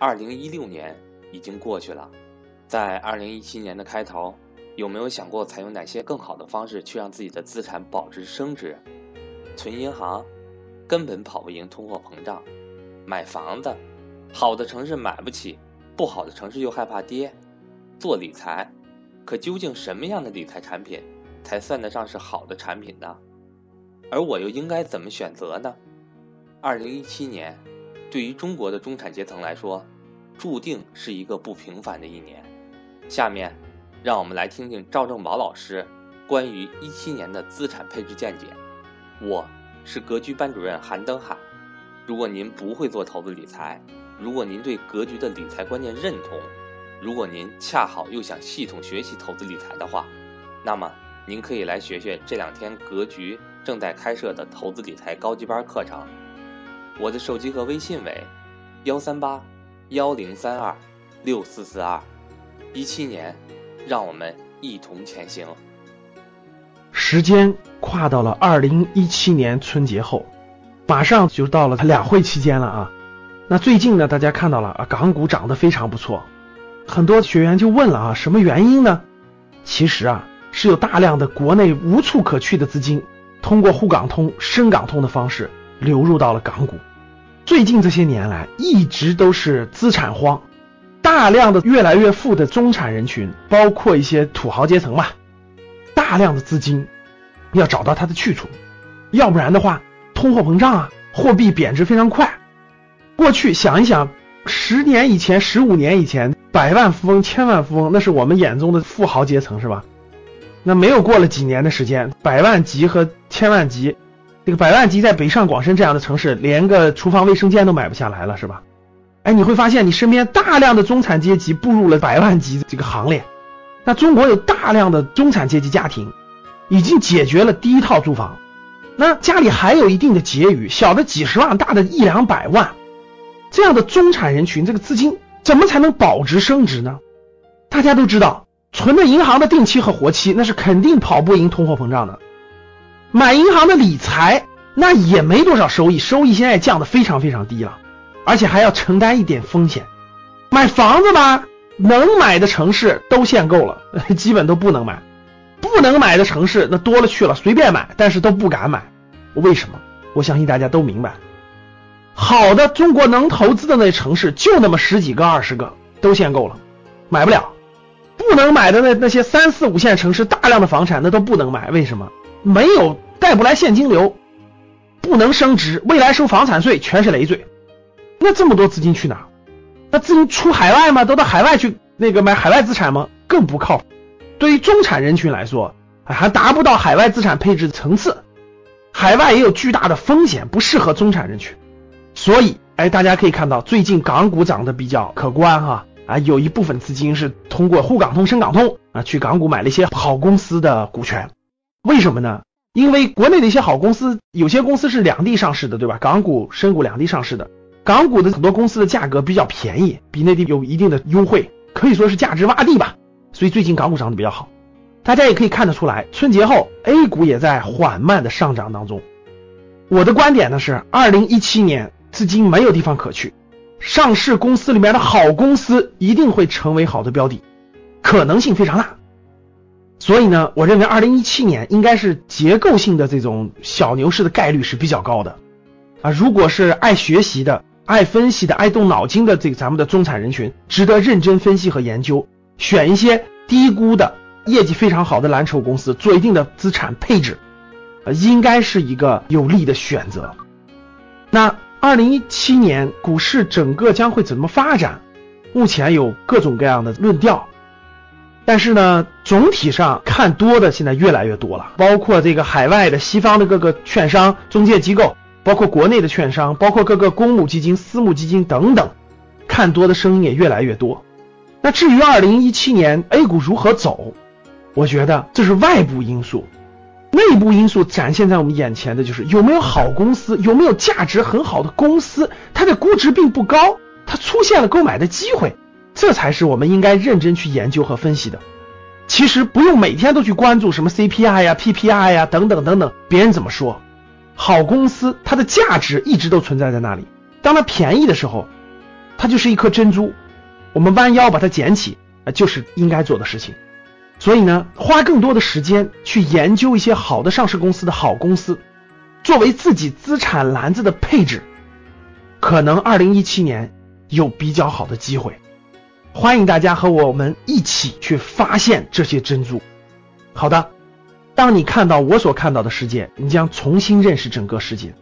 二零一六年已经过去了，在二零一七年的开头，有没有想过采用哪些更好的方式去让自己的资产保值升值？存银行根本跑不赢通货膨胀，买房子，好的城市买不起，不好的城市又害怕跌。做理财，可究竟什么样的理财产品才算得上是好的产品呢？而我又应该怎么选择呢？二零一七年。对于中国的中产阶层来说，注定是一个不平凡的一年。下面，让我们来听听赵正宝老师关于一七年的资产配置见解。我是格局班主任韩登海。如果您不会做投资理财，如果您对格局的理财观念认同，如果您恰好又想系统学习投资理财的话，那么您可以来学学这两天格局正在开设的投资理财高级班课程。我的手机和微信为幺三八幺零三二六四四二，一七年，让我们一同前行。时间跨到了二零一七年春节后，马上就到了它两会期间了啊。那最近呢，大家看到了啊，港股涨得非常不错，很多学员就问了啊，什么原因呢？其实啊，是有大量的国内无处可去的资金，通过沪港通、深港通的方式流入到了港股。最近这些年来，一直都是资产荒，大量的越来越富的中产人群，包括一些土豪阶层吧，大量的资金要找到它的去处，要不然的话，通货膨胀啊，货币贬值非常快。过去想一想，十年以前、十五年以前，百万富翁、千万富翁，那是我们眼中的富豪阶层，是吧？那没有过了几年的时间，百万级和千万级。这个百万级在北上广深这样的城市，连个厨房卫生间都买不下来了，是吧？哎，你会发现你身边大量的中产阶级步入了百万级这个行列。那中国有大量的中产阶级家庭，已经解决了第一套住房，那家里还有一定的结余，小的几十万，大的一两百万，这样的中产人群，这个资金怎么才能保值升值呢？大家都知道，存的银行的定期和活期，那是肯定跑不赢通货膨胀的。买银行的理财，那也没多少收益，收益现在降的非常非常低了，而且还要承担一点风险。买房子吧，能买的城市都限购了，基本都不能买；不能买的城市那多了去了，随便买，但是都不敢买。为什么？我相信大家都明白。好的，中国能投资的那城市就那么十几个、二十个，都限购了，买不了。不能买的那那些三四五线城市，大量的房产那都不能买，为什么？没有带不来现金流，不能升值，未来收房产税全是累赘。那这么多资金去哪？那资金出海外吗？都到海外去那个买海外资产吗？更不靠谱。对于中产人群来说，还达不到海外资产配置的层次，海外也有巨大的风险，不适合中产人群。所以，哎，大家可以看到，最近港股涨得比较可观哈啊，有一部分资金是通过沪港通、深港通啊去港股买了一些好公司的股权。为什么呢？因为国内的一些好公司，有些公司是两地上市的，对吧？港股、深股两地上市的，港股的很多公司的价格比较便宜，比内地有一定的优惠，可以说是价值洼地吧。所以最近港股涨得比较好，大家也可以看得出来，春节后 A 股也在缓慢的上涨当中。我的观点呢是，二零一七年资金没有地方可去，上市公司里面的好公司一定会成为好的标的，可能性非常大。所以呢，我认为二零一七年应该是结构性的这种小牛市的概率是比较高的啊。如果是爱学习的、爱分析的、爱动脑筋的这个咱们的中产人群，值得认真分析和研究，选一些低估的、业绩非常好的蓝筹公司，做一定的资产配置，呃，应该是一个有利的选择。那二零一七年股市整个将会怎么发展？目前有各种各样的论调。但是呢，总体上看多的现在越来越多了，包括这个海外的、西方的各个券商、中介机构，包括国内的券商，包括各个公募基金、私募基金等等，看多的声音也越来越多。那至于二零一七年 A 股如何走，我觉得这是外部因素，内部因素展现在我们眼前的就是有没有好公司，有没有价值很好的公司，它的估值并不高，它出现了购买的机会。这才是我们应该认真去研究和分析的。其实不用每天都去关注什么 CPI 呀、PPI 呀等等等等，别人怎么说，好公司它的价值一直都存在在那里。当它便宜的时候，它就是一颗珍珠，我们弯腰把它捡起，啊，就是应该做的事情。所以呢，花更多的时间去研究一些好的上市公司的好公司，作为自己资产篮子的配置，可能二零一七年有比较好的机会。欢迎大家和我们一起去发现这些珍珠。好的，当你看到我所看到的世界，你将重新认识整个世界。